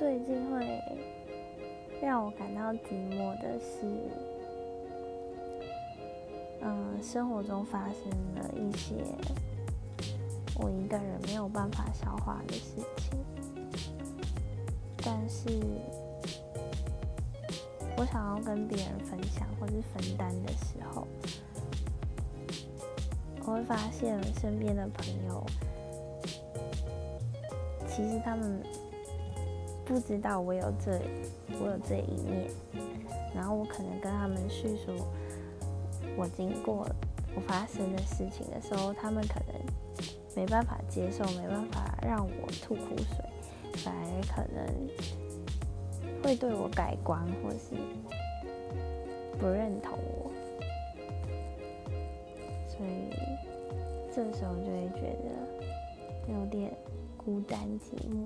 最近会让我感到寂寞的是，嗯，生活中发生了一些我一个人没有办法消化的事情，但是我想要跟别人分享或是分担的时候，我会发现身边的朋友，其实他们。不知道我有这我有这一面，然后我可能跟他们叙述我经过我发生的事情的时候，他们可能没办法接受，没办法让我吐苦水，反而可能会对我改观，或是不认同我，所以这时候就会觉得有点孤单寂寞。